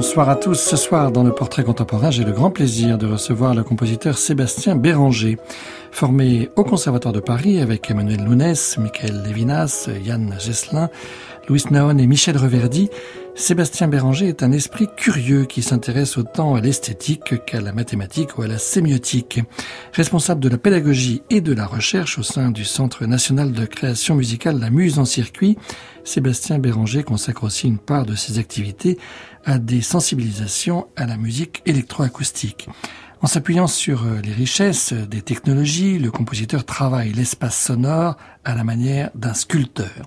Bonsoir à tous. Ce soir, dans le portrait contemporain, j'ai le grand plaisir de recevoir le compositeur Sébastien Béranger. Formé au Conservatoire de Paris avec Emmanuel Lounès, Michael Levinas, Yann Gesselin, Louis Naon et Michel Reverdy, Sébastien Béranger est un esprit curieux qui s'intéresse autant à l'esthétique qu'à la mathématique ou à la sémiotique. Responsable de la pédagogie et de la recherche au sein du Centre national de création musicale La Muse en circuit, Sébastien Béranger consacre aussi une part de ses activités à des sensibilisations à la musique électroacoustique. En s'appuyant sur euh, les richesses des technologies, le compositeur travaille l'espace sonore à la manière d'un sculpteur.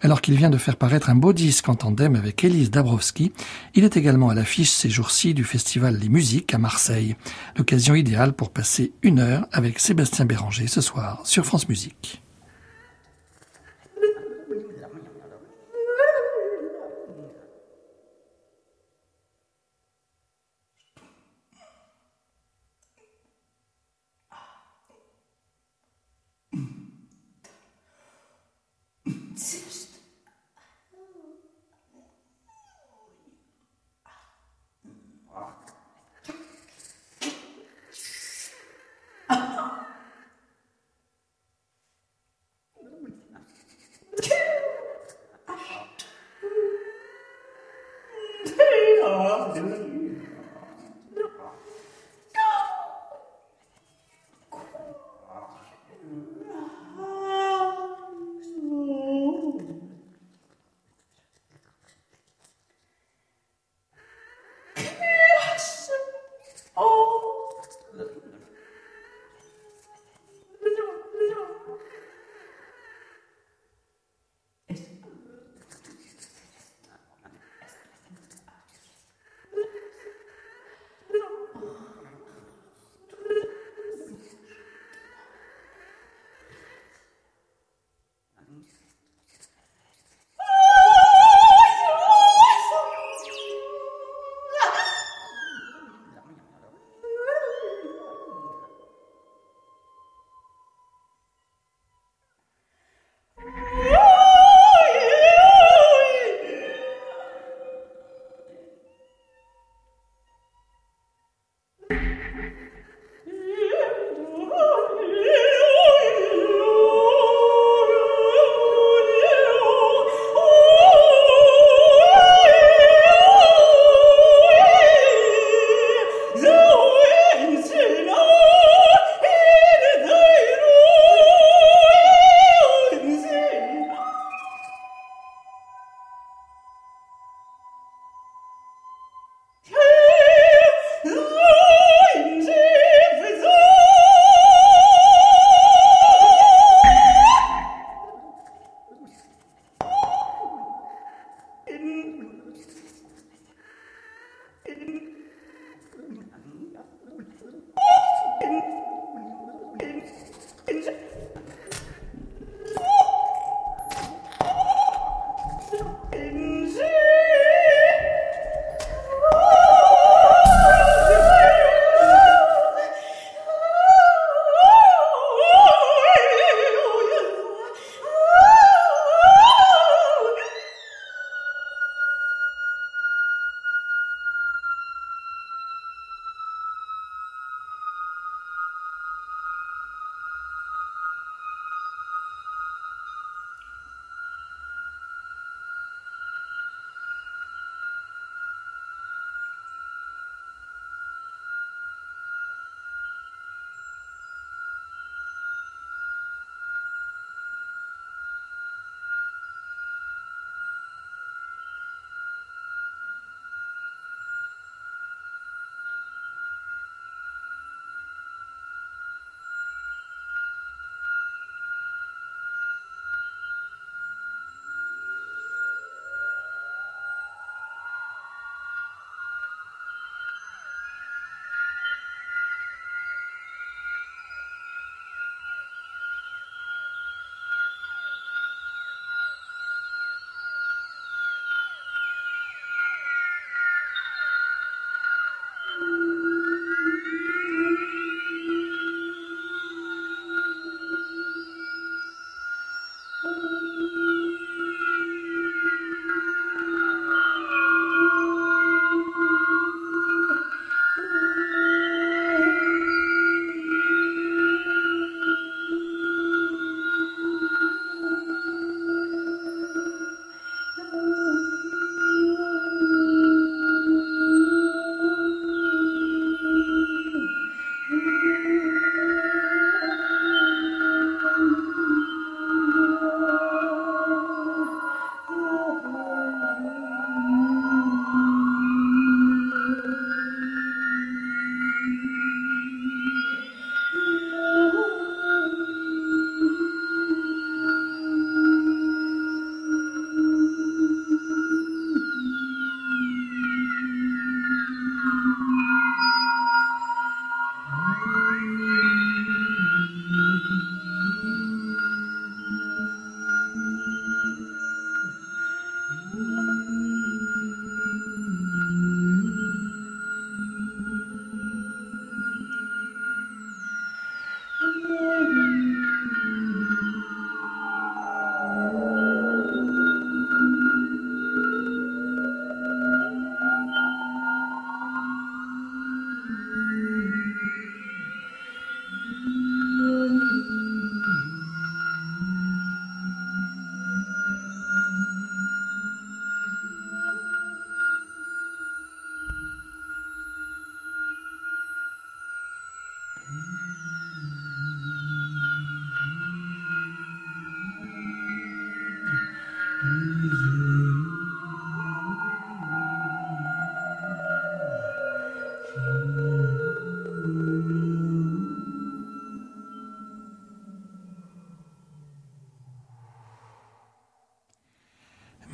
Alors qu'il vient de faire paraître un beau disque en tandem avec Elise Dabrowski, il est également à l'affiche ces jours-ci du festival Les Musiques à Marseille. L'occasion idéale pour passer une heure avec Sébastien Béranger ce soir sur France Musique. disseste. Ah. Hum, hum, hum. ah, ah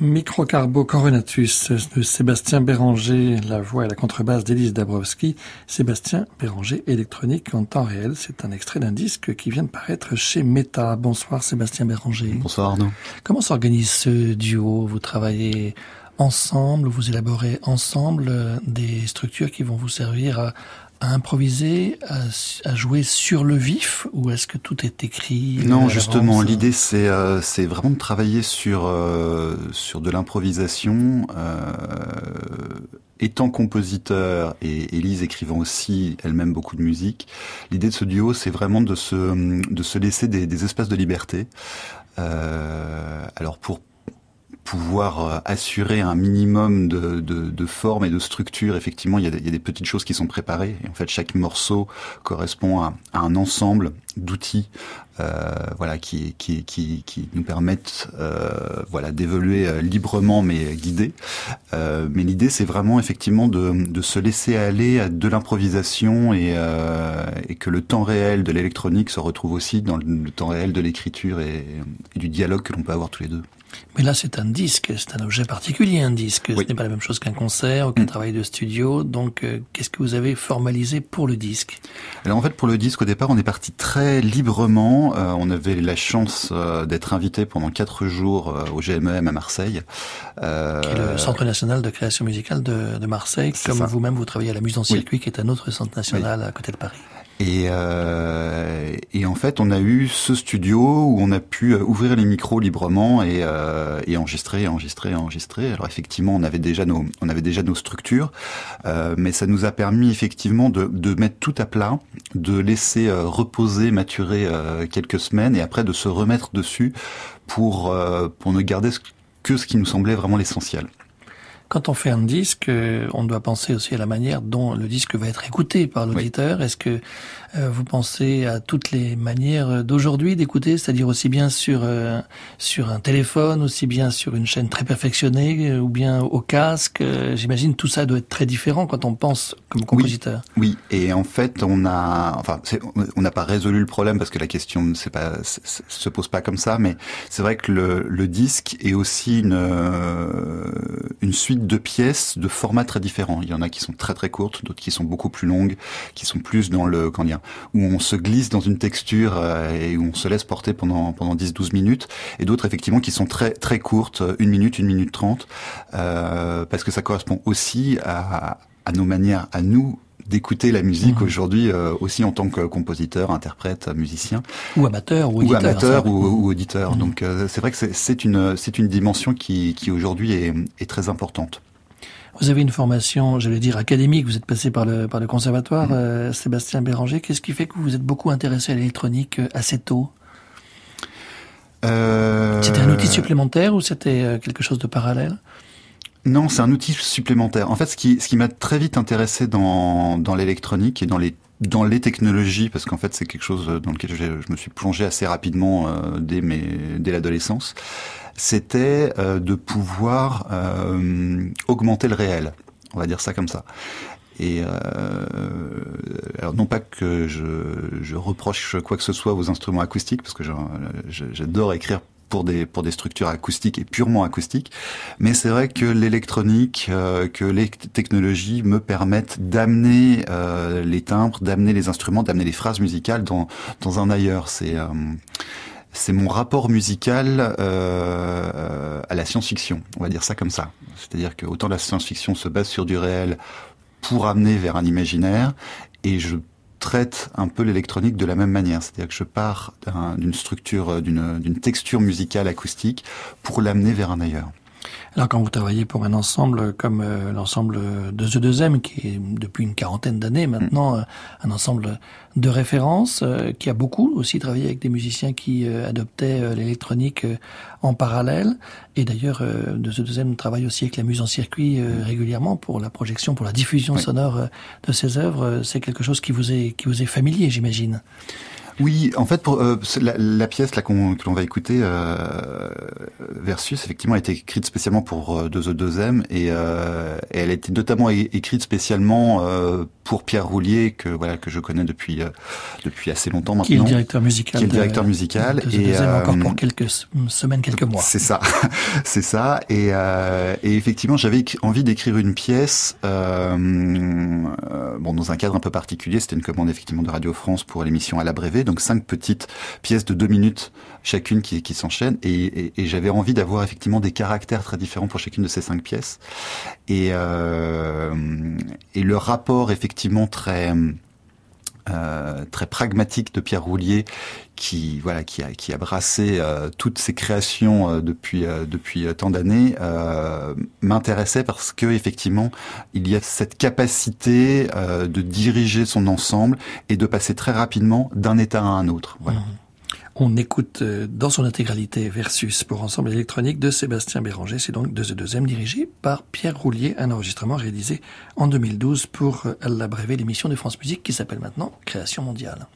Microcarbo Coronatus de Sébastien Béranger, la voix et la contrebasse d'Élise Dabrowski. Sébastien Béranger, électronique en temps réel. C'est un extrait d'un disque qui vient de paraître chez Meta. Bonsoir Sébastien Béranger. Bonsoir Arnaud. Comment s'organise ce duo? Vous travaillez ensemble, vous élaborez ensemble euh, des structures qui vont vous servir à, à improviser, à, jouer sur le vif, ou est-ce que tout est écrit Non, justement, l'idée c'est euh, c'est vraiment de travailler sur euh, sur de l'improvisation. Euh, étant compositeur et Elise écrivant aussi elle-même beaucoup de musique, l'idée de ce duo c'est vraiment de se de se laisser des, des espaces de liberté. Euh, alors pour pouvoir euh, assurer un minimum de, de, de, forme et de structure. Effectivement, il y, a des, il y, a des, petites choses qui sont préparées. Et en fait, chaque morceau correspond à, à un ensemble d'outils, euh, voilà, qui, qui, qui, qui, nous permettent, euh, voilà, d'évoluer euh, librement mais guidés. Euh, mais l'idée, c'est vraiment effectivement de, de, se laisser aller à de l'improvisation et, euh, et, que le temps réel de l'électronique se retrouve aussi dans le, temps réel de l'écriture et, et du dialogue que l'on peut avoir tous les deux. Mais là, c'est un disque, c'est un objet particulier, un disque. Ce n'est pas la même chose qu'un concert ou qu'un mm. travail de studio. Donc, euh, qu'est-ce que vous avez formalisé pour le disque? Alors, en fait, pour le disque, au départ, on est parti très librement. Euh, on avait la chance euh, d'être invité pendant quatre jours au GMEM à Marseille. Qui est le Centre national de création musicale de, de Marseille. Comme vous-même, vous travaillez à la Muse en Circuit, oui. qui est un autre centre national oui. à côté de Paris. Et, euh, et, en fait, on a eu ce studio où on a pu euh, ouvrir les micros librement et, euh, et enregistrer, enregistrer, enregistrer. Alors effectivement, on avait déjà nos, on avait déjà nos structures, mais ça nous a permis effectivement de, de, mettre tout à plat, de laisser reposer, maturer quelques semaines et après de se remettre dessus pour pour ne garder que ce qui nous semblait vraiment l'essentiel. Quand on fait un disque, euh, on doit penser aussi à la manière dont le disque va être écouté par l'auditeur. Oui. Est-ce que euh, vous pensez à toutes les manières d'aujourd'hui d'écouter, c'est-à-dire aussi bien sur euh, sur un téléphone, aussi bien sur une chaîne très perfectionnée, euh, ou bien au casque euh, J'imagine tout ça doit être très différent quand on pense comme compositeur. Oui, oui. et en fait, on a, enfin, on n'a pas résolu le problème parce que la question pas se pose pas comme ça, mais c'est vrai que le, le disque est aussi une une suite de pièces de formats très différents. Il y en a qui sont très très courtes, d'autres qui sont beaucoup plus longues, qui sont plus dans le quand dire, où on se glisse dans une texture euh, et où on se laisse porter pendant pendant 10-12 minutes, et d'autres effectivement qui sont très très courtes, une minute, une minute trente, euh, parce que ça correspond aussi à nos manières, à nous d'écouter la musique mmh. aujourd'hui euh, aussi en tant que compositeur, interprète, musicien ou amateur ou, ou auditeur, amateur ou, ou, auditeur. Mmh. Donc euh, c'est vrai que c'est une c'est une dimension qui qui aujourd'hui est, est très importante. Vous avez une formation, j'allais dire académique. Vous êtes passé par le par le conservatoire, mmh. euh, Sébastien Béranger. Qu'est-ce qui fait que vous êtes beaucoup intéressé à l'électronique assez tôt? Euh... C'était un outil supplémentaire ou c'était quelque chose de parallèle? Non, c'est un outil supplémentaire. En fait, ce qui, ce qui m'a très vite intéressé dans, dans l'électronique et dans les dans les technologies, parce qu'en fait c'est quelque chose dans lequel je, me suis plongé assez rapidement euh, dès, mes, dès l'adolescence, c'était euh, de pouvoir euh, augmenter le réel. On va dire ça comme ça. Et alors non pas que je, je reproche quoi que ce soit aux instruments acoustiques, parce que j'adore écrire pour des pour des structures acoustiques et purement acoustiques. Mais c'est vrai que l'électronique, euh, que les technologies me permettent d'amener euh, les timbres, d'amener les instruments, d'amener les phrases musicales dans dans un ailleurs. C'est euh, c'est mon rapport musical euh, à la science-fiction, on va dire ça comme ça. C'est-à-dire que autant la science-fiction se base sur du réel pour amener vers un imaginaire, et je traite un peu l'électronique de la même manière. C'est-à-dire que je pars d'une structure, euh, d'une texture musicale acoustique pour l'amener vers un ailleurs. Alors quand vous travaillez pour un ensemble comme euh, l'ensemble de The 2M, qui est depuis une quarantaine d'années maintenant mm. un ensemble de référence, euh, qui a beaucoup aussi travaillé avec des musiciens qui euh, adoptaient euh, l'électronique euh, en parallèle, et d'ailleurs euh, de The 2M travaille aussi avec la muse en circuit euh, régulièrement pour la projection, pour la diffusion oui. sonore de ses œuvres. C'est quelque chose qui vous est, qui vous est familier, j'imagine. Oui, en fait, pour, euh, la, la, pièce là qu'on, que l'on va écouter, euh, Versus, effectivement, a été écrite spécialement pour euh, 2 The 2M et, euh, et elle a été notamment écrite spécialement euh, pour Pierre Roulier que voilà que je connais depuis euh, depuis assez longtemps maintenant. Qui est le directeur musical. Qui est le directeur musical et encore pour quelques semaines, quelques mois. C'est ça, c'est ça. Et, et effectivement, j'avais envie d'écrire une pièce, bon dans un cadre un peu particulier. C'était une commande effectivement de Radio France pour l'émission à la Brévé, donc cinq petites pièces de deux minutes chacune qui, s'enchaînent. Et, j'avais envie d'avoir effectivement des caractères très différents pour chacune de ces cinq pièces. Et, euh, le rapport effectivement très euh, très pragmatique de Pierre Roulier, qui voilà, qui a qui a brassé euh, toutes ses créations depuis depuis tant d'années, m'intéressait parce que effectivement, il y a cette capacité de diriger son ensemble et de passer très rapidement d'un état à un autre. Mmh. On écoute euh, dans son intégralité Versus pour ensemble électronique de Sébastien Béranger. C'est donc de deuxième dirigé par Pierre Roulier, un enregistrement réalisé en 2012 pour euh, La Brévé, l'émission de France Musique qui s'appelle maintenant Création mondiale.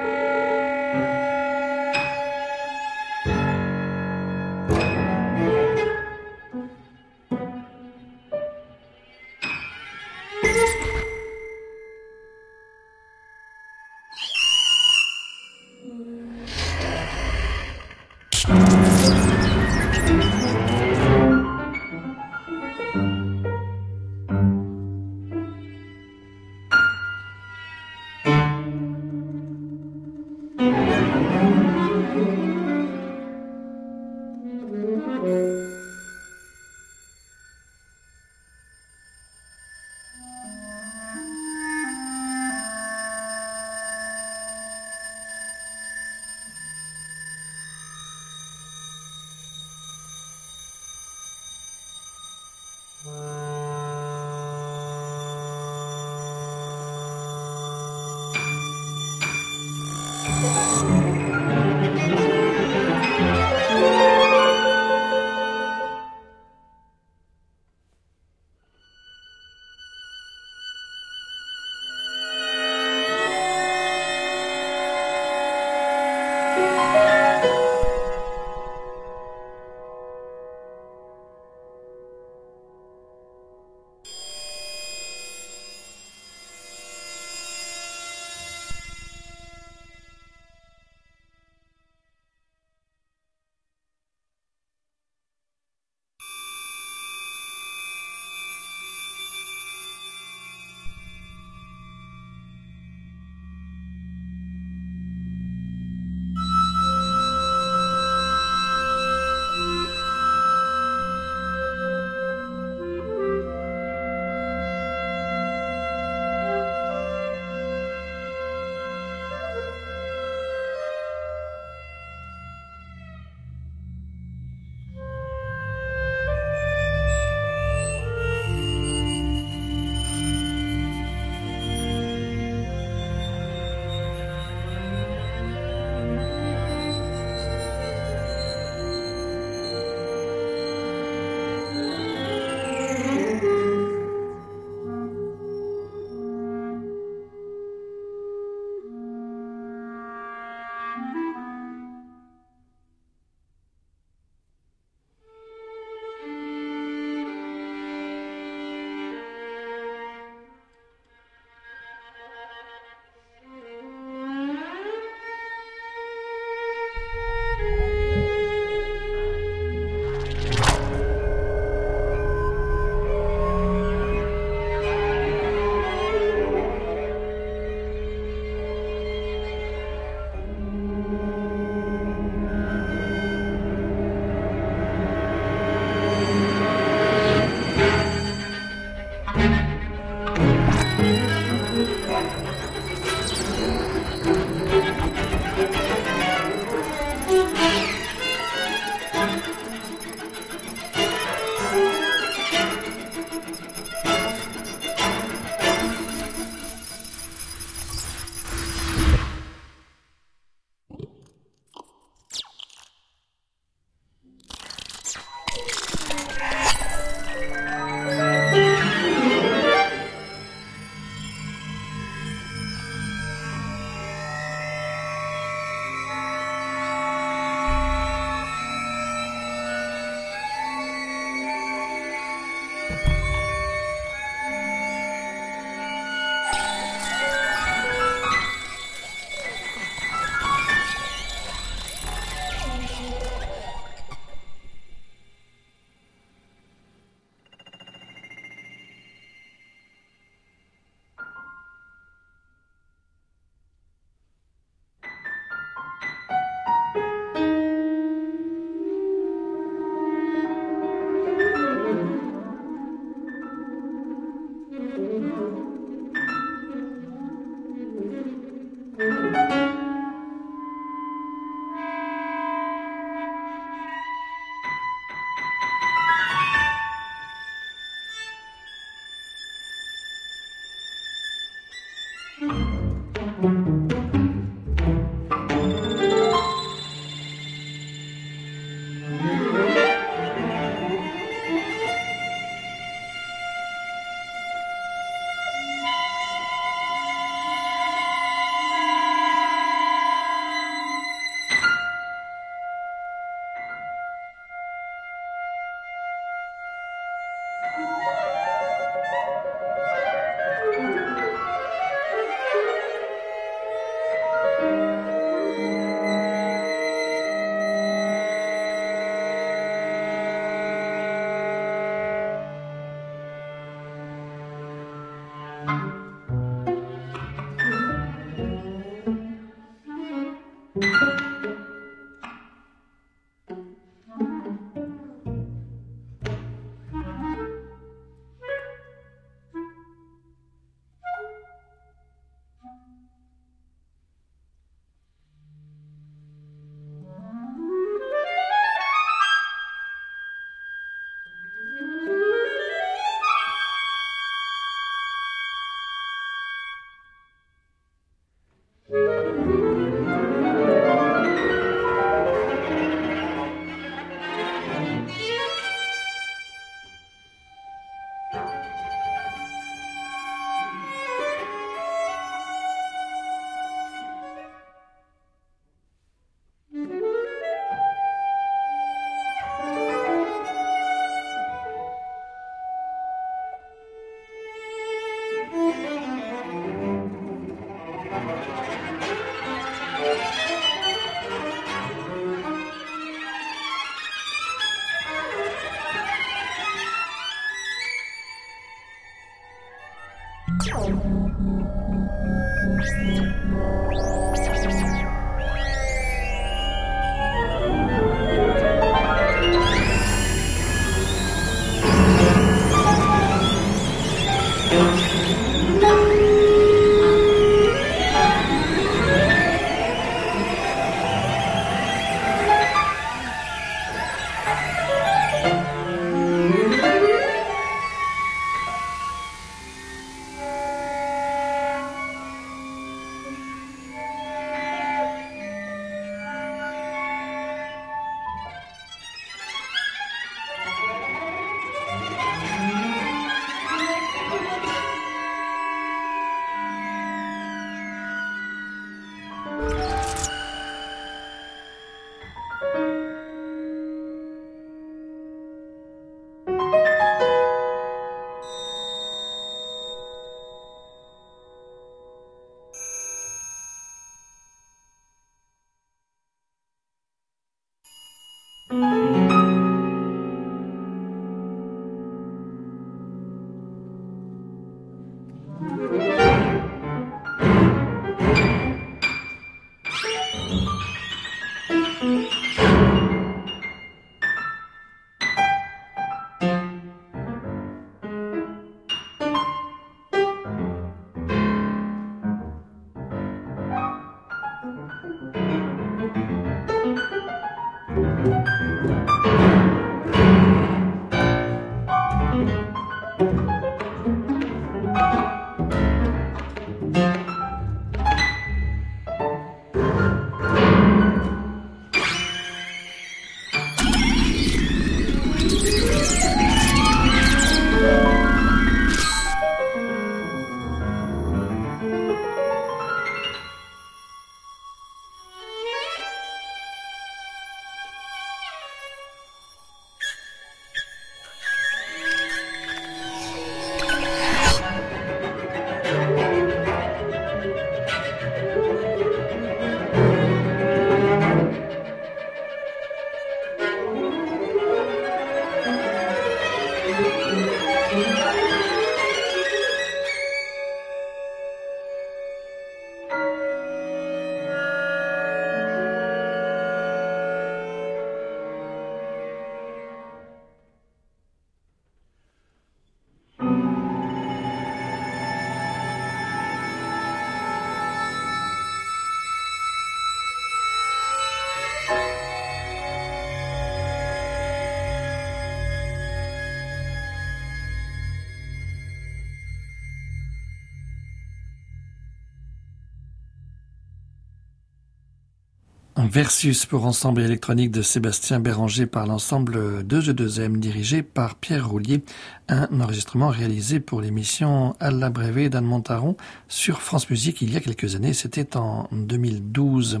Versus pour ensemble électronique de Sébastien Béranger par l'ensemble 2E2M dirigé par Pierre Roulier, un enregistrement réalisé pour l'émission À la Brévé d'Anne Montaron sur France Musique il y a quelques années, c'était en 2012.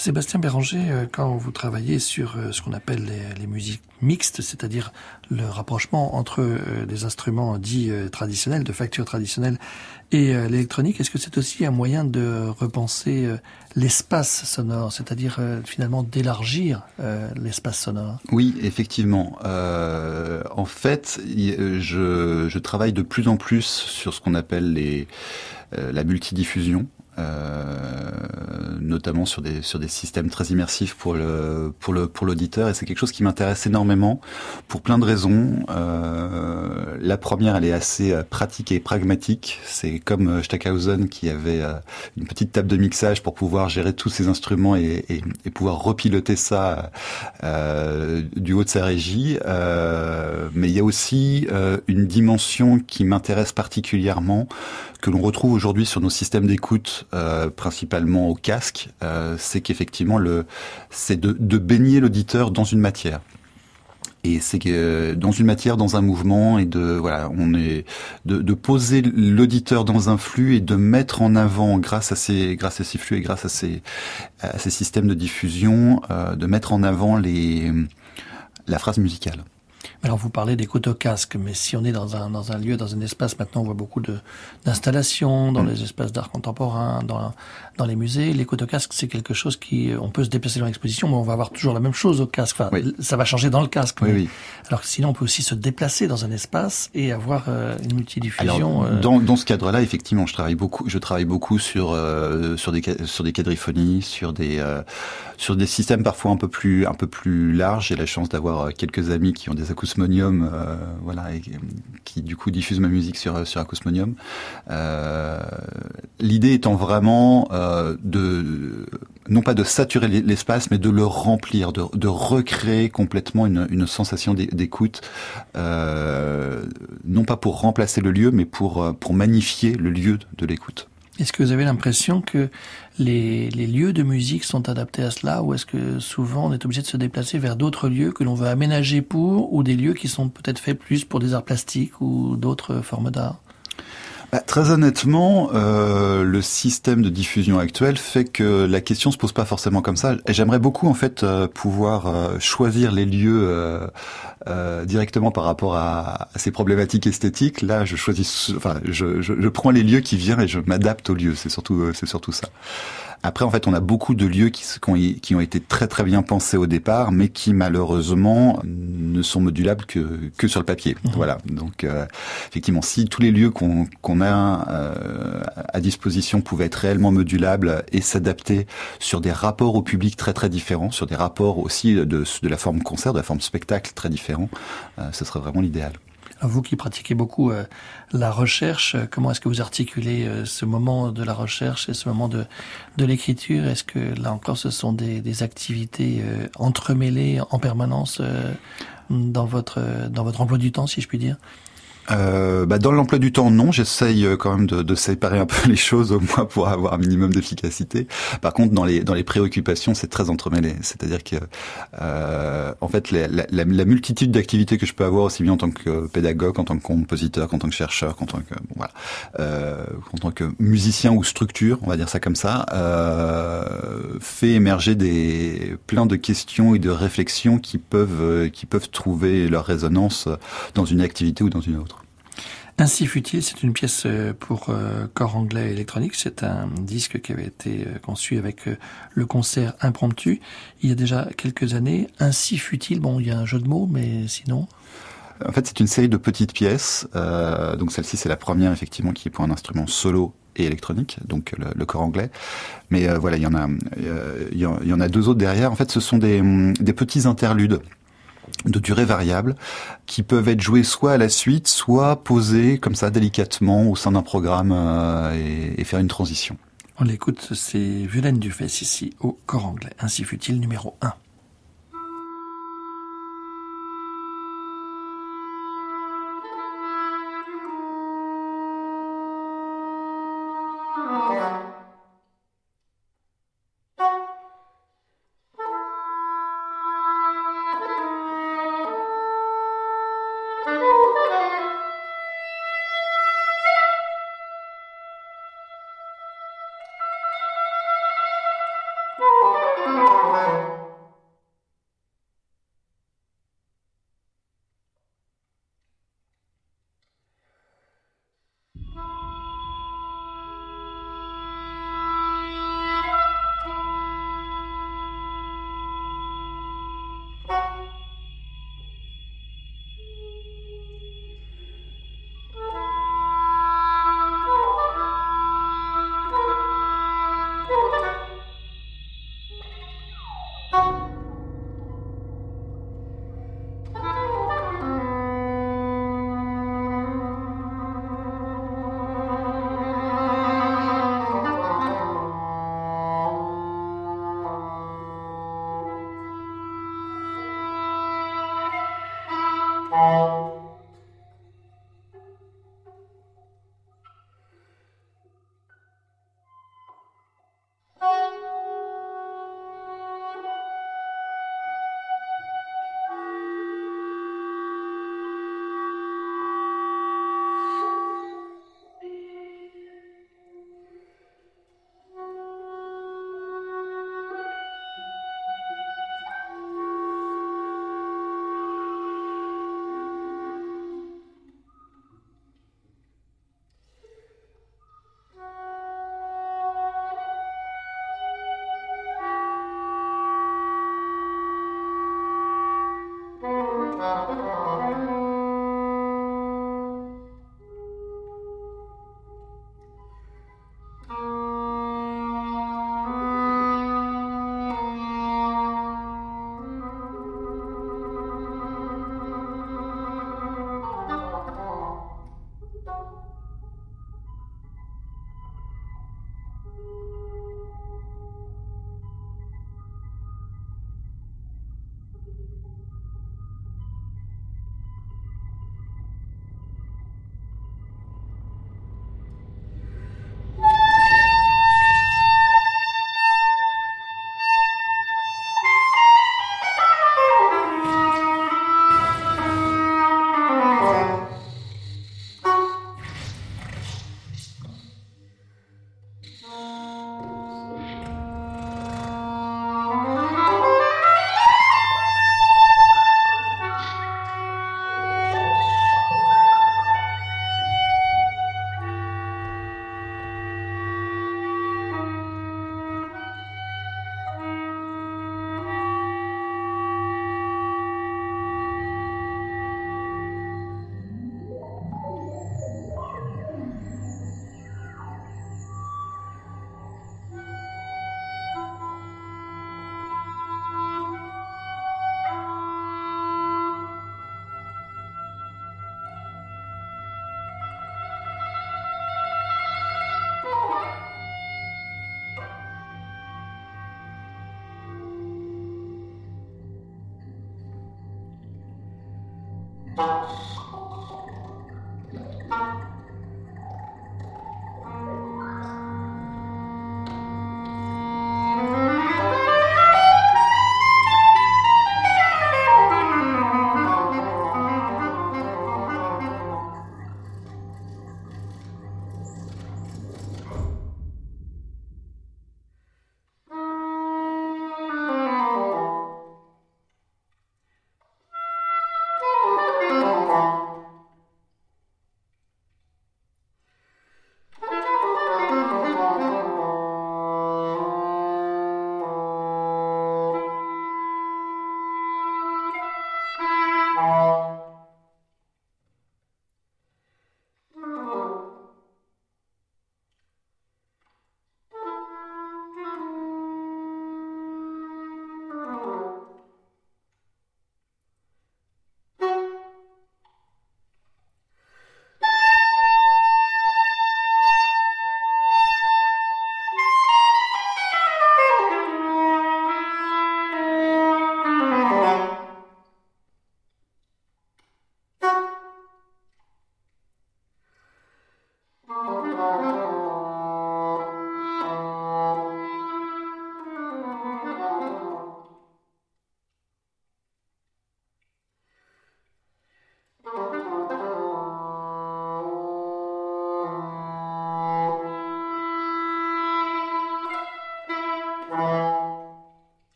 Sébastien Béranger, euh, quand vous travaillez sur euh, ce qu'on appelle les, musiques mixtes, c'est-à-dire le rapprochement entre euh, des instruments dits traditionnels, de facture traditionnelle et l'électronique, est-ce que c'est aussi un moyen de repenser l'espace sonore, c'est-à-dire finalement d'élargir l'espace sonore? Oui, effectivement. En fait, je, travaille de plus en plus sur ce qu'on appelle la multidiffusion. Euh, notamment sur des sur des systèmes très immersifs pour le pour le pour l'auditeur et c'est quelque chose qui m'intéresse énormément pour plein de raisons. Euh, la première, elle est assez euh, pratique et pragmatique. C'est comme euh, Stackhausen qui avait une petite table de mixage pour pouvoir gérer tous ces instruments et, et, et pouvoir repiloter ça euh, du haut de sa régie. Euh, mais il y a aussi une dimension qui m'intéresse particulièrement que l'on retrouve aujourd'hui sur nos systèmes d'écoute, euh, principalement au casque, euh, c'est qu'effectivement le, c'est de, de baigner l'auditeur dans une matière et c'est que dans une matière, dans un mouvement, et de voilà, on est de, de poser l'auditeur dans un flux et de mettre en avant, grâce à ces grâce à ces flux et grâce à ces à ces systèmes de diffusion, euh, de mettre en avant les la phrase musicale. Alors vous parlez des au casque, mais si on est dans un, dans un lieu, dans un espace, maintenant on voit beaucoup d'installations dans mm. les espaces d'art contemporain, dans, dans les musées. Les au casque, c'est quelque chose qui, on peut se déplacer dans l'exposition, mais on va avoir toujours la même chose au casque. Enfin, ça va changer dans le casque. Oui, oui. Alors que sinon, on peut aussi se déplacer dans un espace et avoir euh, une multidiffusion. Alors, euh. dans, dans ce cadre-là, effectivement, je travaille beaucoup. Je travaille beaucoup sur euh, sur des sur des quadriphonies, sur des sur des systèmes parfois un peu plus un peu plus larges. J'ai la chance d'avoir quelques amis qui ont des acoustiques Acousmonium, euh, voilà, qui du coup diffuse ma musique sur sur Acousmonium. Euh, L'idée étant vraiment euh, de non pas de saturer l'espace, mais de le remplir, de, recréer complètement une, une sensation d'écoute, euh, non pas pour remplacer le lieu, mais pour pour magnifier le lieu de l'écoute. Est-ce que vous avez l'impression que les, lieux de musique sont adaptés à cela ou est-ce que souvent on est obligé de se déplacer vers d'autres lieux que l'on veut aménager pour ou des lieux qui sont peut-être faits plus pour des arts plastiques ou d'autres formes d'art? Bah, très honnêtement, euh, le système de diffusion actuel fait que la question se pose pas forcément comme ça. J'aimerais beaucoup en fait euh, pouvoir euh, choisir les lieux euh, euh, directement par rapport à, à, ces problématiques esthétiques. Là, je choisis, enfin, je, je, je prends les lieux qui viennent et je m'adapte aux lieux. C'est surtout, c'est surtout ça. Après, en fait, on a beaucoup de lieux qui, qui, ont été très très bien pensés au départ, mais qui malheureusement ne sont modulables que, que sur le papier. Mhm. Voilà. Donc, euh, effectivement, si tous les lieux qu'on qu'on a euh, à disposition pouvaient être réellement modulables et s'adapter sur des rapports au public très très différents, sur des rapports aussi de, de la forme concert, de la forme spectacle très différents, euh, ce serait vraiment l'idéal. Vous qui pratiquez beaucoup euh, la recherche, euh, comment est-ce que vous articulez euh, ce moment de la recherche et ce moment de, de l'écriture? Est-ce que là encore ce sont des, des activités entremêlées en permanence dans votre, dans votre emploi du temps, si je puis dire? Euh, bah dans l'emploi du temps, non. J'essaye euh, quand même de, de, séparer un peu les choses au moins pour avoir un minimum d'efficacité. Par contre, dans les dans les préoccupations, c'est très entremêlé. C'est-à-dire que euh, en fait, la, la, la multitude d'activités que je peux avoir aussi bien en tant que pédagogue, en tant que compositeur, qu'en tant que chercheur, qu'en tant que bon, voilà, euh, en tant que musicien ou structure, on va dire ça comme ça, euh, fait émerger des plein de questions et de réflexions qui peuvent euh, qui peuvent trouver leur résonance dans une activité ou dans une autre. Ainsi fut-il, c'est une pièce euh, pour euh, corps anglais électronique. C'est un disque qui avait été euh, conçu avec le concert impromptu il y a déjà quelques années. Ainsi fut-il, bon, il y a un jeu de mots, mais sinon. En fait, c'est une série de petites pièces. Donc celle-ci, c'est la première effectivement qui est pour un instrument solo et électronique, donc le, le corps anglais. Mais voilà, il y en a, deux autres derrière. En fait, ce sont des, des petits interludes de durée variable qui peuvent être joués soit à la suite, soit posés comme ça délicatement au sein d'un programme euh, et, faire une transition. On l'écoute, c'est Violaine Dufesse ici au corps anglais. Ainsi fut-il numéro 1.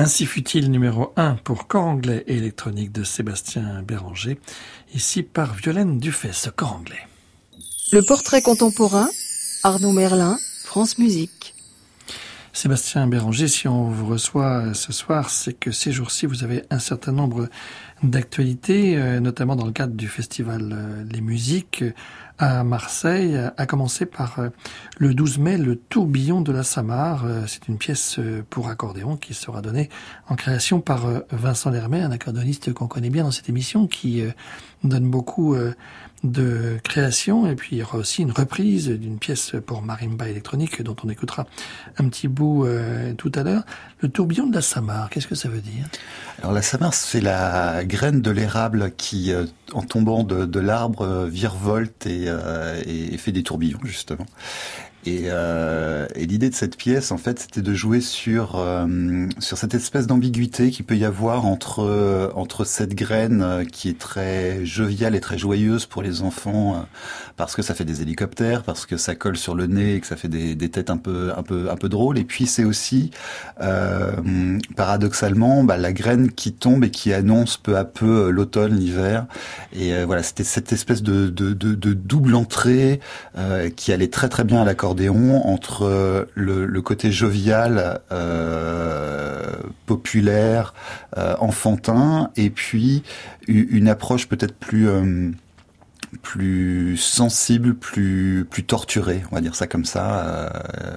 Ainsi fut-il numéro 1 pour corps anglais et électronique de Sébastien Béranger, ici par Violaine Dufay, ce corps anglais. Le portrait contemporain, Arnaud Merlin, France Musique. Sébastien Béranger, si on vous reçoit ce soir, c'est que ces jours-ci, vous avez un certain nombre d'actualités, euh, notamment dans le cadre du festival euh, Les Musiques à Marseille, à commencer par euh, le 12 mai, le tourbillon de la Samar. C'est une pièce pour accordéon qui sera donnée en création par Vincent Lermet, un accordéoniste qu'on connaît bien dans cette émission, qui donne beaucoup de création et puis il y aura aussi une reprise d'une pièce pour marimba électronique dont on écoutera un petit bout euh, tout à l'heure. Le tourbillon de la Samar, qu'est-ce que ça veut dire? Alors la Samar, c'est la graine de l'érable qui, euh, en tombant de, l'arbre, euh, virevolte et, et fait des tourbillons justement. Et, euh, et l'idée de cette pièce, en fait, c'était de jouer sur euh, sur cette espèce d'ambiguïté qui peut y avoir entre euh, entre cette graine euh, qui est très joviale et très joyeuse pour les enfants parce que ça fait des hélicoptères, parce que ça colle sur le nez et que ça fait des, des têtes un peu un peu un peu drôles. Et puis c'est aussi paradoxalement bah, la graine qui tombe et qui annonce peu à peu l'automne, l'hiver. Et voilà, c'était cette espèce de, de, de, de double entrée qui allait très très bien à l'accord entre euh, le, côté jovial, euh, populaire, euh, enfantin, et puis une approche peut-être plus plus sensible, plus plus torturé, on va dire ça comme ça. Euh,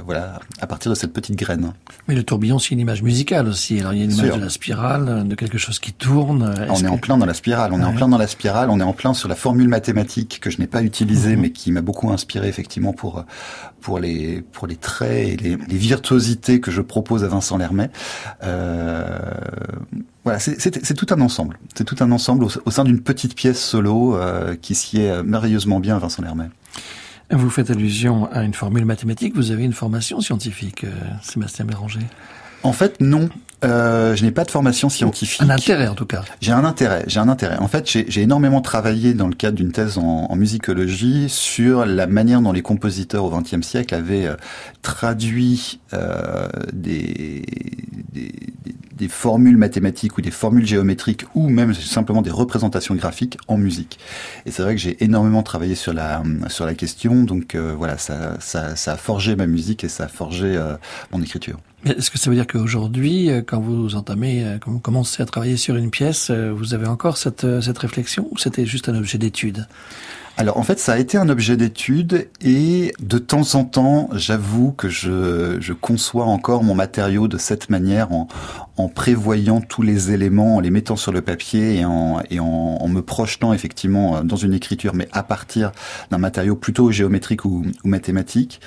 voilà, à partir de cette petite graine. Mais le tourbillon, c'est une image musicale aussi. Alors il y a une image de la spirale, de quelque chose qui tourne. on est en plein dans la spirale. On est en plein dans la spirale. On est en plein sur la formule mathématique que je n'ai pas utilisée, mhm. mais qui m'a beaucoup inspiré effectivement pour pour les pour les traits et les, les virtuosités que je propose à Vincent Lermet. Euh, voilà, c'est tout un ensemble. C'est tout un ensemble au, sein d'une petite pièce solo euh, qui s'y est merveilleusement bien, Vincent Lermet. Vous faites allusion à une formule mathématique. Vous avez une formation scientifique, euh, Sébastien Béranger En fait, non. Euh, je n'ai pas de formation scientifique. Un intérêt en tout cas. J'ai un intérêt. J'ai un intérêt. En fait, j'ai énormément travaillé dans le cadre d'une thèse en, en, musicologie sur la manière dont les compositeurs au XXe siècle avaient euh, traduit euh, des, des, des, formules mathématiques ou des formules géométriques ou même simplement des représentations graphiques en musique. Et c'est vrai que j'ai énormément travaillé sur la sur la question. Donc euh, voilà, ça, ça, ça, a forgé ma musique et ça a forgé mon écriture. Est-ce que ça veut dire qu'aujourd'hui, euh, quand vous entamez, euh, quand vous commencez à travailler sur une pièce, euh, vous avez encore cette, cette réflexion ou c'était juste un objet d'étude? Alors en fait, ça a été un objet d'étude et de temps en temps, j'avoue que je, je, conçois encore mon matériau de cette manière en, en, prévoyant tous les éléments, en les mettant sur le papier et, en, et en, me projetant effectivement dans une écriture, mais à partir d'un matériau plutôt géométrique ou mathématique.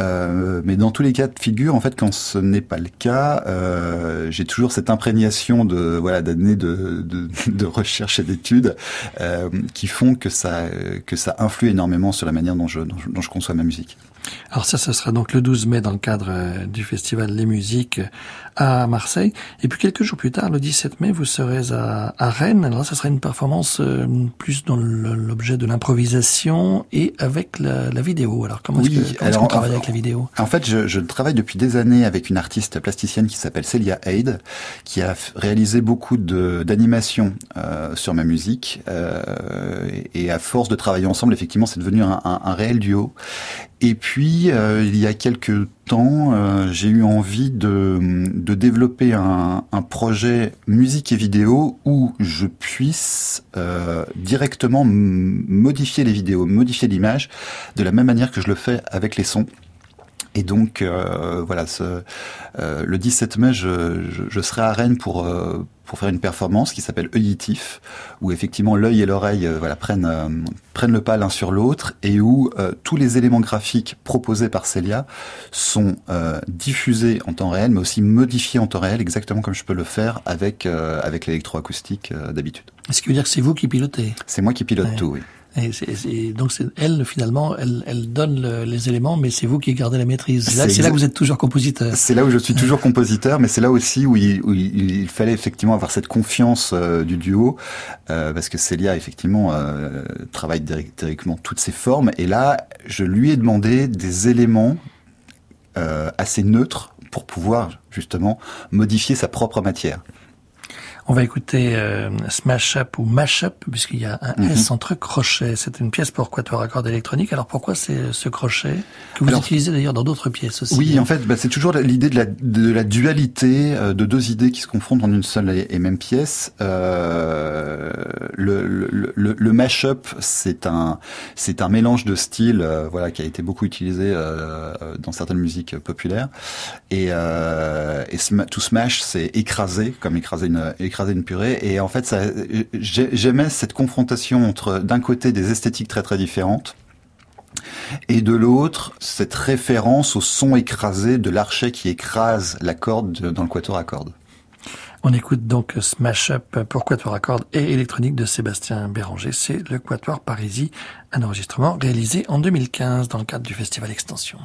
Euh, mais dans tous les cas de figure, en fait, quand ce n'est pas le cas, euh, j'ai toujours cette imprégnation de voilà d'années de, de, de, recherche et d'études euh, qui font que ça que ça influe énormément sur la manière dont je, dont je, dont je conçois ma musique. Alors ça, ce sera donc le 12 mai dans le cadre euh, du festival Les Musiques à Marseille. Et puis quelques jours plus tard, le 17 mai, vous serez à, à Rennes. Alors ça sera une performance euh, plus dans l'objet de l'improvisation et avec la, la, vidéo. Alors comment oui, est-ce qu'on qu travaille la vidéo En fait, je, travaille depuis des années avec une artiste plasticienne qui s'appelle Celia Aid, qui a réalisé beaucoup d'animations euh, sur ma musique. Euh, et à force de travailler ensemble, effectivement, c'est devenu un, réel duo. Et puis, euh, il y a quelques temps, j'ai eu envie de, de développer un, un, projet musique et vidéo où je puisse directement modifier les vidéos, modifier l'image de la même manière que je le fais avec les sons. Et donc euh, voilà, ce, euh, le 17 mai, je, je, je, serai à Rennes pour euh, pour faire une performance qui s'appelle œillitif, où effectivement l'œil et l'oreille voilà prennent prennent le pas l'un sur l'autre et où tous les éléments graphiques proposés par Celia sont diffusés en temps réel, mais aussi modifiés en temps réel, exactement comme je peux le faire avec avec l'électroacoustique d'habitude. Est-ce qui veut dire que c'est vous qui pilotez? C'est moi qui pilote ouais. tout, oui. Et, c est, c est, donc c'est elle finalement, elle, elle donne le, les éléments, mais c'est vous qui gardez la maîtrise. C'est là, que vous êtes toujours compositeur. C'est là où je suis toujours compositeur, mais c'est là aussi où il, où il, il, fallait effectivement avoir cette confiance euh, du duo, euh, parce que Célia effectivement euh, travaille directement toutes ses formes, et là je lui ai demandé des éléments assez neutres pour pouvoir justement modifier sa propre matière. On va écouter euh, Smash Up ou Mash Up, puisqu'il y a un mm -hmm. S entre crochets. C'est une pièce pour quatuor à cordes électronique. Alors pourquoi c'est ce crochet que vous Alors, utilisez d'ailleurs dans d'autres pièces aussi Oui, en fait, bah, c'est toujours l'idée de la, de la dualité euh, de deux idées qui se confrontent en une seule et, même pièce. Euh, le, le, le, le mash-up, c'est un, c'est un mélange de styles, euh, voilà, qui a été beaucoup utilisé euh, dans certaines musiques populaires. Et, euh, et to smash, c'est écraser, comme écraser une une purée. Et en fait, j'aimais cette confrontation entre, d'un côté, des esthétiques très très différentes, et de l'autre, cette référence au son écrasé de l'archet qui écrase la corde dans le quatuor à cordes. On écoute donc Smash Up pour quatuor à cordes et électronique de Sébastien Béranger. C'est le quatuor Parisie, un enregistrement réalisé en 2015 dans le cadre du festival Extension.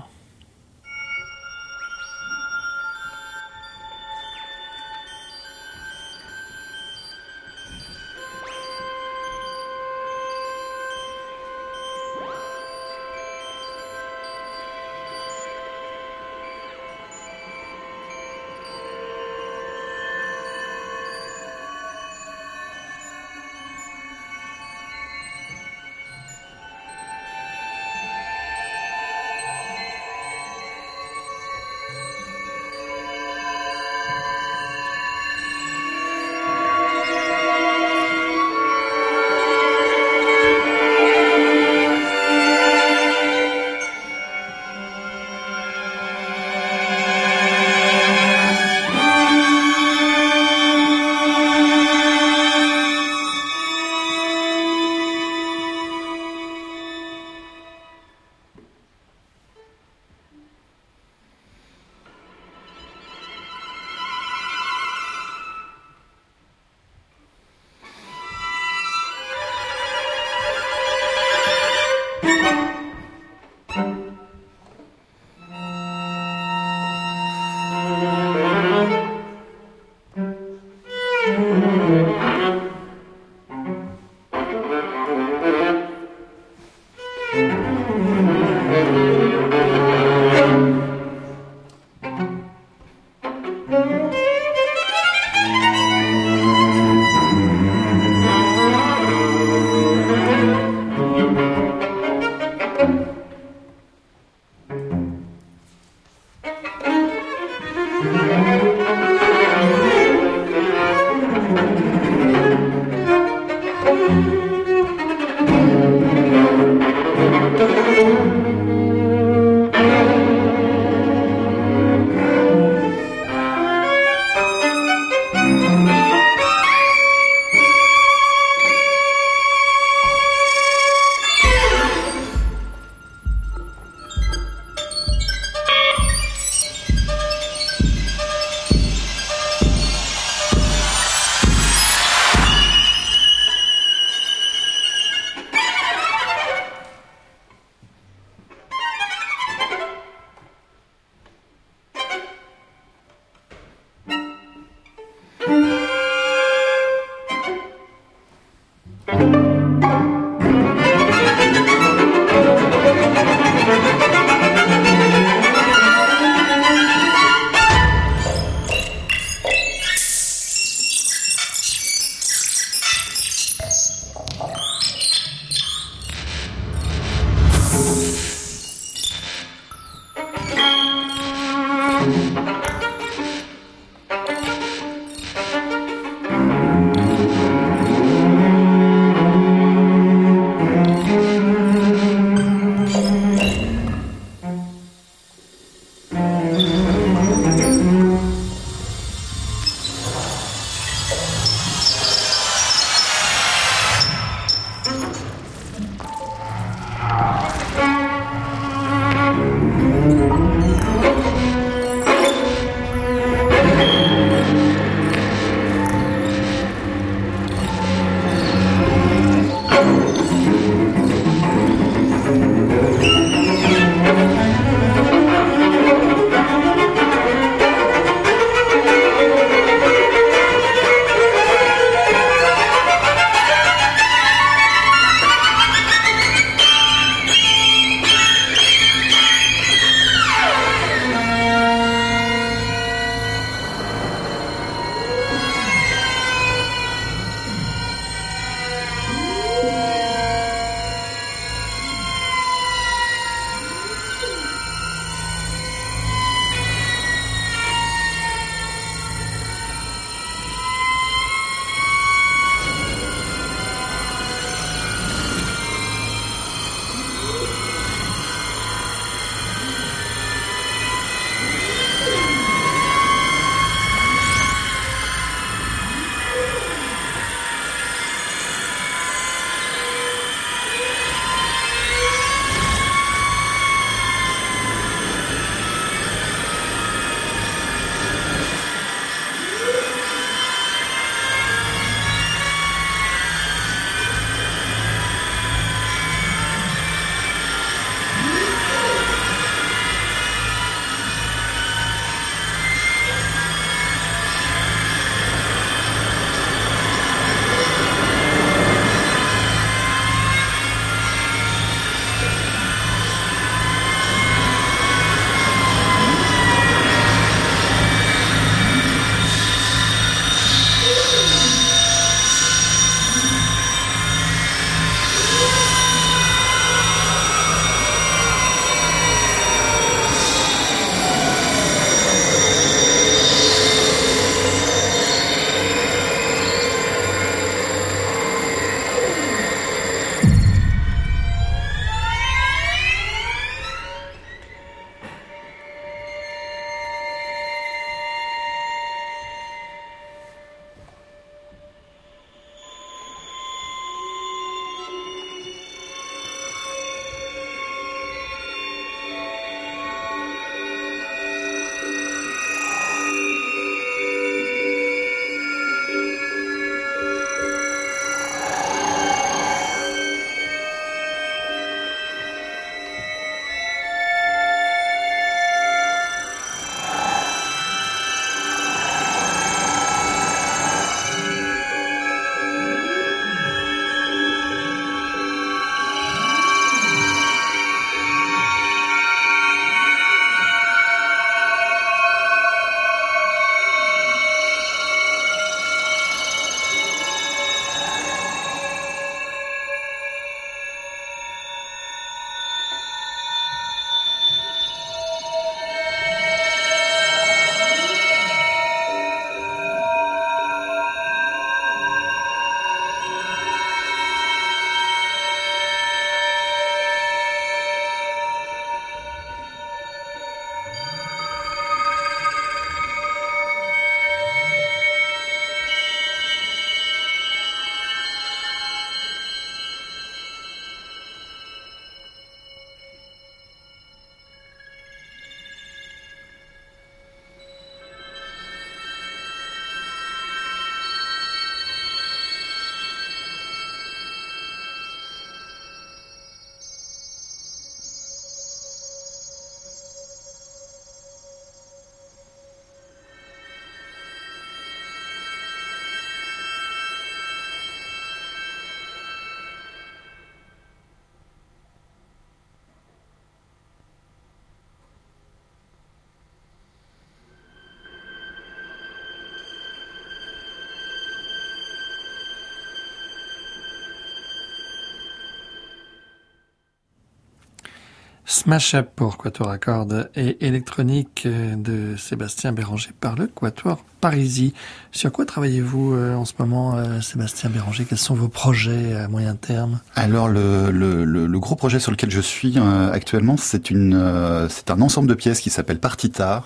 Smash Up pour Quatuor à cordes et électronique de Sébastien Béranger par le Quatuor Parisie. Sur quoi travaillez-vous euh, en ce moment, euh, Sébastien Béranger? Quels sont vos projets à moyen terme? Alors le, le, le, gros projet sur lequel je suis euh, actuellement, c'est une un ensemble de pièces qui s'appelle Partita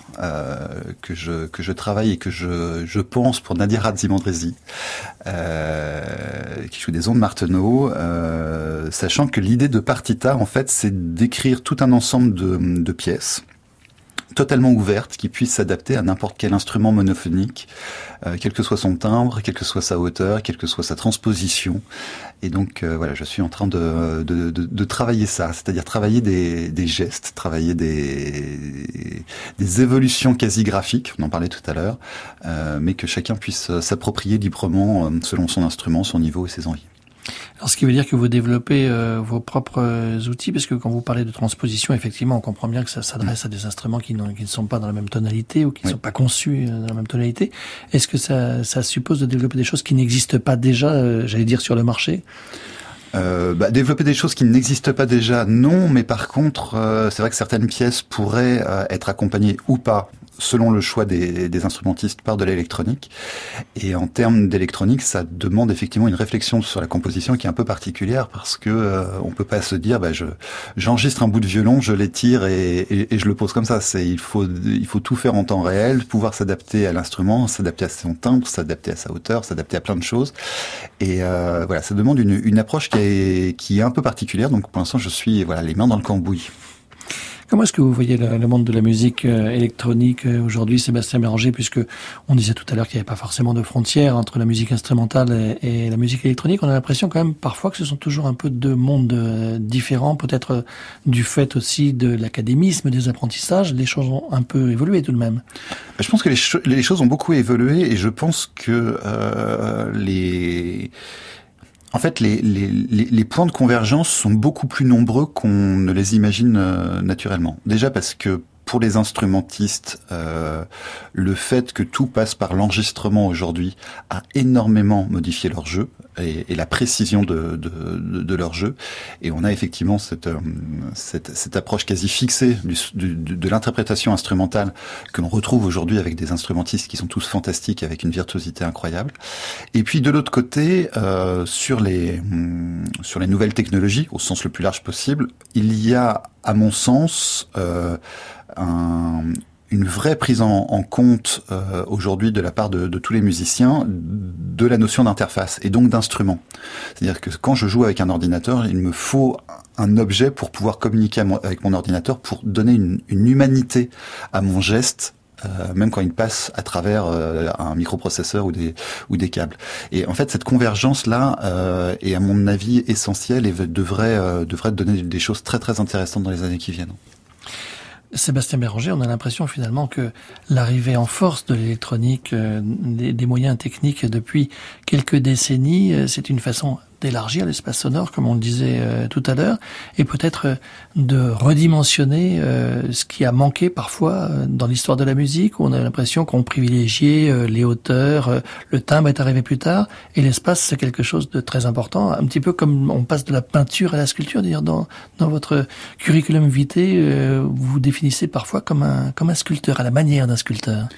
que je que je travaille et que je je pense pour Nadir Radzimandrezi qui joue des ondes Marteneau, sachant que l'idée de Partita en fait c'est d'écrire tout ensemble de, pièces totalement ouverte, qui puisse s'adapter à n'importe quel instrument monophonique, euh, quel que soit son timbre, quelle que soit sa hauteur, quelle que soit sa transposition. Et donc euh, voilà, je suis en train de, travailler ça, c'est-à-dire travailler des, gestes, travailler des, des évolutions quasi graphiques, on en parlait tout à l'heure, euh, mais que chacun puisse s'approprier librement selon son instrument, son niveau et ses envies. Alors, ce qui veut dire que vous développez euh, vos propres euh, outils, parce que quand vous parlez de transposition, effectivement, on comprend bien que ça s'adresse à des instruments qui, qui, ne sont pas dans la même tonalité ou qui ne sont pas conçus euh, dans la même tonalité. Est-ce que ça, ça, suppose de développer des choses qui n'existent pas déjà, j'allais dire, sur le marché? Euh, bah, développer des choses qui n'existent pas déjà, non, mais par contre, c'est vrai que certaines pièces pourraient être accompagnées ou pas selon le choix des, des instrumentistes par de l'électronique. Et en termes d'électronique, ça demande effectivement une réflexion sur la composition qui est un peu particulière parce que euh, on peut pas se dire, bah, je j'enregistre un bout de violon, je l'étire et, et, je le pose comme ça. C'est il faut il faut tout faire en temps réel, pouvoir s'adapter à l'instrument, s'adapter à son timbre, s'adapter à sa hauteur, s'adapter à plein de choses. Et euh, voilà, ça demande une, une approche qui est qui est un peu particulière. Donc pour l'instant, je suis voilà les mains dans le cambouis. Comment est-ce que vous voyez le, monde de la musique euh, électronique euh, aujourd'hui, Sébastien Béranger, puisque on disait tout à l'heure qu'il n'y avait pas forcément de frontières entre la musique instrumentale et, la musique électronique. On a l'impression quand même parfois que ce sont toujours un peu deux mondes euh, différents, peut-être du fait aussi de l'académisme, des apprentissages. Les choses ont un peu évolué tout de même. Je pense que les, les choses ont beaucoup évolué et je pense que euh, les en fait, les, les, les, points de convergence sont beaucoup plus nombreux qu'on ne les imagine euh, naturellement. Déjà parce que pour les instrumentistes, euh, le fait que tout passe par l'enregistrement aujourd'hui a énormément modifié leur jeu et, et la précision de, de, de, leur jeu. Et on a effectivement cette, euh, cette, cette approche quasi fixée du, de l'interprétation instrumentale que l'on retrouve aujourd'hui avec des instrumentistes qui sont tous fantastiques avec une virtuosité incroyable. Et puis de l'autre côté, euh, sur les hum, sur les nouvelles technologies au sens le plus large possible, il y a à mon sens euh, un, une vraie prise en, compte euh, aujourd'hui de la part de, tous les musiciens de la notion d'interface et donc d'instrument. C'est-à-dire que quand je joue avec un ordinateur, il me faut un objet pour pouvoir communiquer avec mon ordinateur, pour donner une, humanité à mon geste. Euh, même quand il passe à travers euh, un microprocesseur ou des ou des câbles. Et en fait, cette convergence là est à mon avis essentielle et devrait devrait donner des choses très très intéressantes dans les années qui viennent. Sébastien Béranger, on a l'impression finalement que l'arrivée en force de l'électronique, euh, des, moyens techniques depuis quelques décennies, euh, c'est une façon d'élargir l'espace sonore, comme on le disait euh, tout à l'heure, et peut-être euh, de redimensionner euh, ce qui a manqué parfois dans l'histoire de la musique, où on a l'impression qu'on privilégiait les hauteurs, le timbre est arrivé plus tard, et l'espace c'est quelque chose de très important, un petit peu comme on passe de la peinture à la sculpture. D'ailleurs, dans, dans votre curriculum vitae, vous vous définissez parfois comme un, comme un sculpteur, à la manière d'un sculpteur.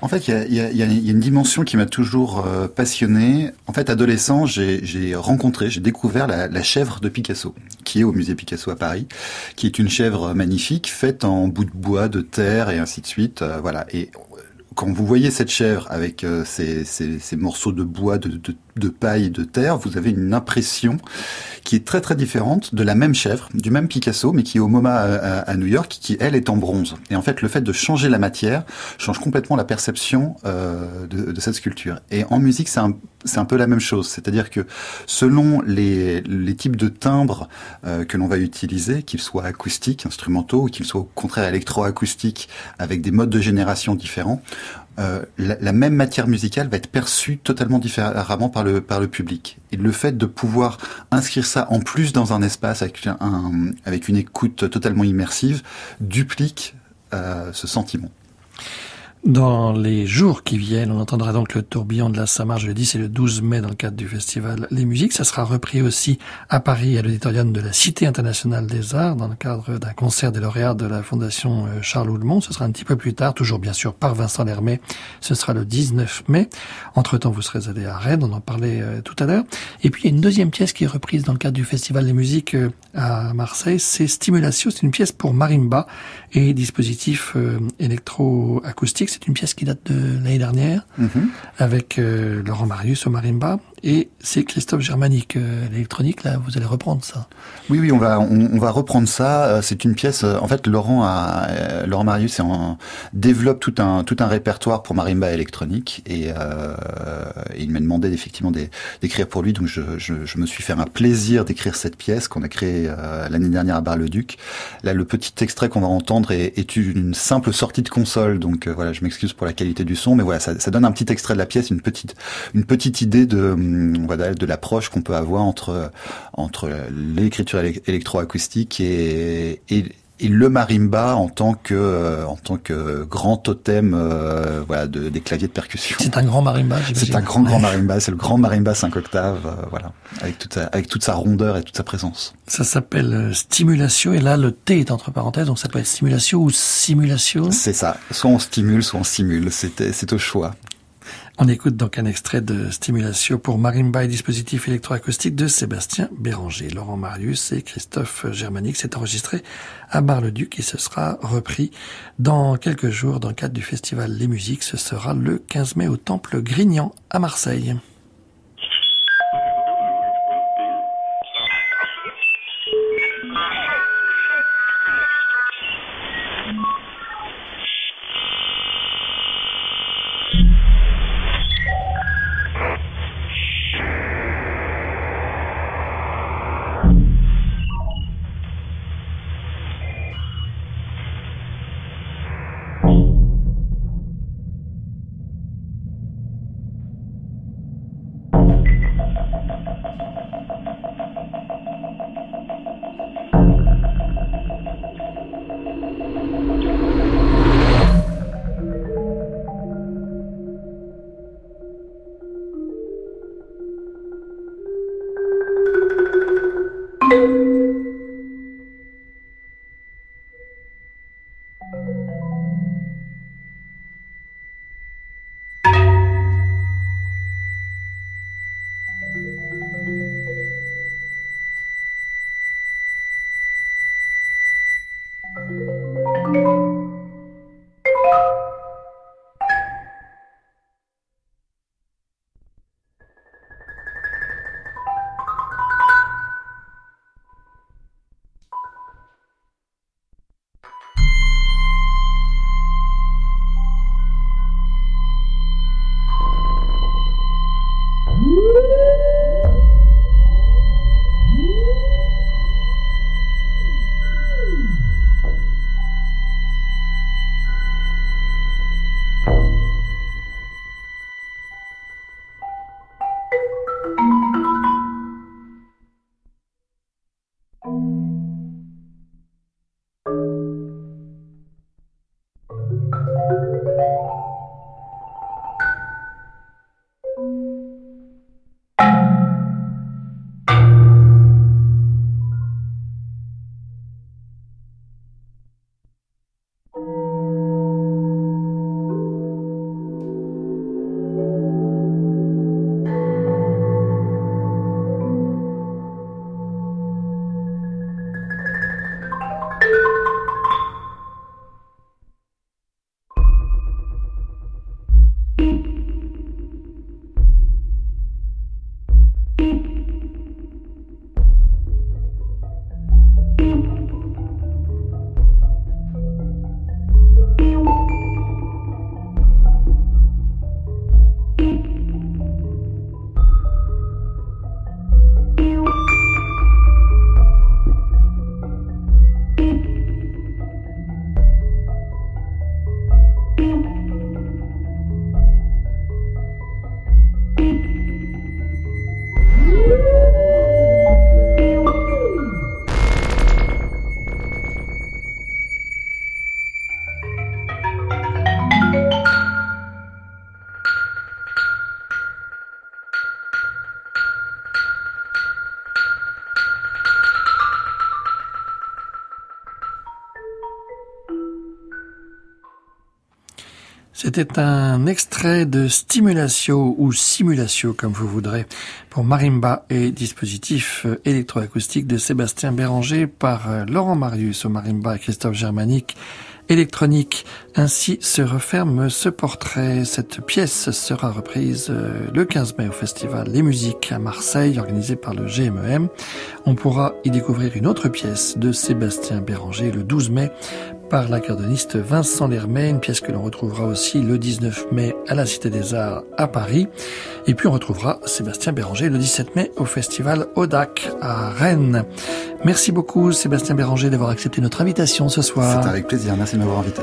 En fait, il y a, y a, une dimension qui m'a toujours passionné. En fait, adolescent, j'ai rencontré j'ai découvert la, chèvre de Picasso, qui est au musée Picasso à Paris, qui est une chèvre magnifique, faite en bout de bois, de terre et ainsi de suite. Euh, voilà. Et quand vous voyez cette chèvre avec euh, ces, morceaux de bois, de, de, paille, de terre, vous avez une impression qui est très très différente de la même chèvre, du même Picasso, mais qui est au MoMA à, New York, qui elle est en bronze. Et en fait, le fait de changer la matière change complètement la perception euh, de, cette sculpture. Et en musique, c'est un, un peu la même chose, c'est-à-dire que selon les, les types de timbres euh, que l'on va utiliser, qu'ils soient acoustiques, instrumentaux, ou qu'ils soient au contraire électroacoustiques, avec des modes de génération différents, euh, la, même matière musicale va être perçue totalement différemment par le par le public. Et le fait de pouvoir inscrire ça en plus dans un espace avec un, avec une écoute totalement immersive duplique euh, ce sentiment. Dans les jours qui viennent, on entendra donc le tourbillon de la Samarge le 10 et le 12 mai dans le cadre du festival Les Musiques. Ça sera repris aussi à Paris à l'auditorium de la Cité internationale des arts dans le cadre d'un concert des lauréats de la Fondation euh, Charles Oudemont. Ce sera un petit peu plus tard, toujours bien sûr par Vincent Lermet. Ce sera le 19 mai. Entre-temps, vous serez allé à Rennes, on en parlait euh, tout à l'heure. Et puis, il y a une deuxième pièce qui est reprise dans le cadre du festival des musiques euh, à Marseille. C'est Stimulatio. C'est une pièce pour marimba et dispositif électroacoustique c'est une pièce qui date de l'année dernière, mhm. avec euh, Laurent Marius au marimba, et c'est Christophe Germanique, euh, l'électronique, là, vous allez reprendre ça. Oui, oui, on va, on, va reprendre ça. Euh, c'est une pièce, en fait, Laurent a, Laurent Marius en, développe tout un, tout un répertoire pour marimba électronique, et, il m'a demandé effectivement d'écrire pour lui, donc je, je, me suis fait un plaisir d'écrire cette pièce qu'on a créée l'année dernière à Bar-le-Duc. Là, le petit extrait qu'on va entendre est, une simple sortie de console, donc voilà, je m'excuse pour la qualité du son, mais voilà, ça, donne un petit extrait de la pièce, une petite, une petite idée de, hum, voilà, de l'approche qu'on peut avoir entre, entre l'écriture électroacoustique et, et, et le marimba en tant que euh, en tant que grand totem euh, voilà de, des claviers de percussion. C'est un grand marimba. C'est un grand grand marimba. C'est le grand marimba 5 octaves. Euh, voilà, avec toute sa, avec toute sa rondeur et toute sa présence. Ça s'appelle stimulation et là le T est entre parenthèses donc ça peut être stimulation ou simulation. C'est ça. Soit on stimule, soit on simule. C'est c'est au choix. On écoute donc un extrait de Stimulation pour marimba et dispositif électroacoustique de Sébastien Béranger. Laurent Marius et Christophe Germanique s'est enregistré à Bar-le-Duc et ce sera repris dans quelques jours dans le cadre du festival Les Musiques. Ce sera le 15 mai au Temple Grignan à Marseille. C'était un extrait de Stimulatio ou Simulatio comme vous voudrez pour marimba et dispositif électroacoustique de Sébastien Béranger par Laurent Marius au marimba et Christophe Germanique électronique. Ainsi se referme ce portrait. Cette pièce sera reprise euh, le 15 mai au festival Les Musiques à Marseille, organisé par le GMEM. E On pourra y découvrir une autre pièce de Sébastien Béranger le 12 mai par l'accordéoniste Vincent Lermet, une pièce que l'on retrouvera aussi le 19 mai à la Cité des Arts à Paris. Et puis on retrouvera Sébastien Béranger le 17 mai au festival Audac à Rennes. Merci beaucoup Sébastien Béranger d'avoir accepté notre invitation ce soir. C'est avec plaisir, merci de m'avoir invité.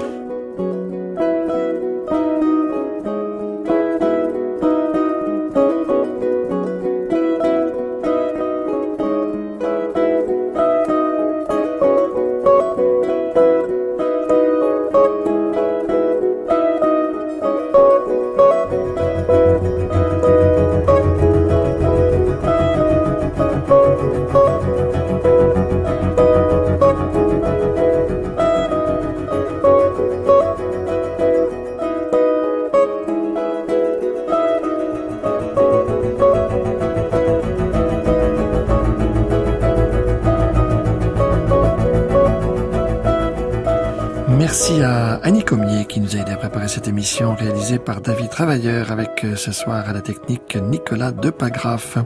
Par David Travailleur avec euh, ce soir à la technique Nicolas Depagraphe.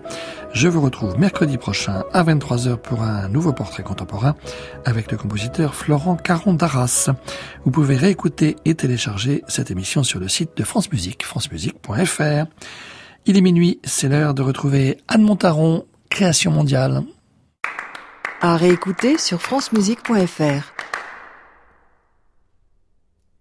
Je vous retrouve mercredi prochain à 23h pour un nouveau portrait contemporain avec le compositeur Florent Caron d'Arras. Vous pouvez réécouter et télécharger cette émission sur le site de France Musique, francemusique.fr. Il est minuit, c'est l'heure de retrouver Anne Montaron, Création mondiale. À réécouter sur francemusique.fr.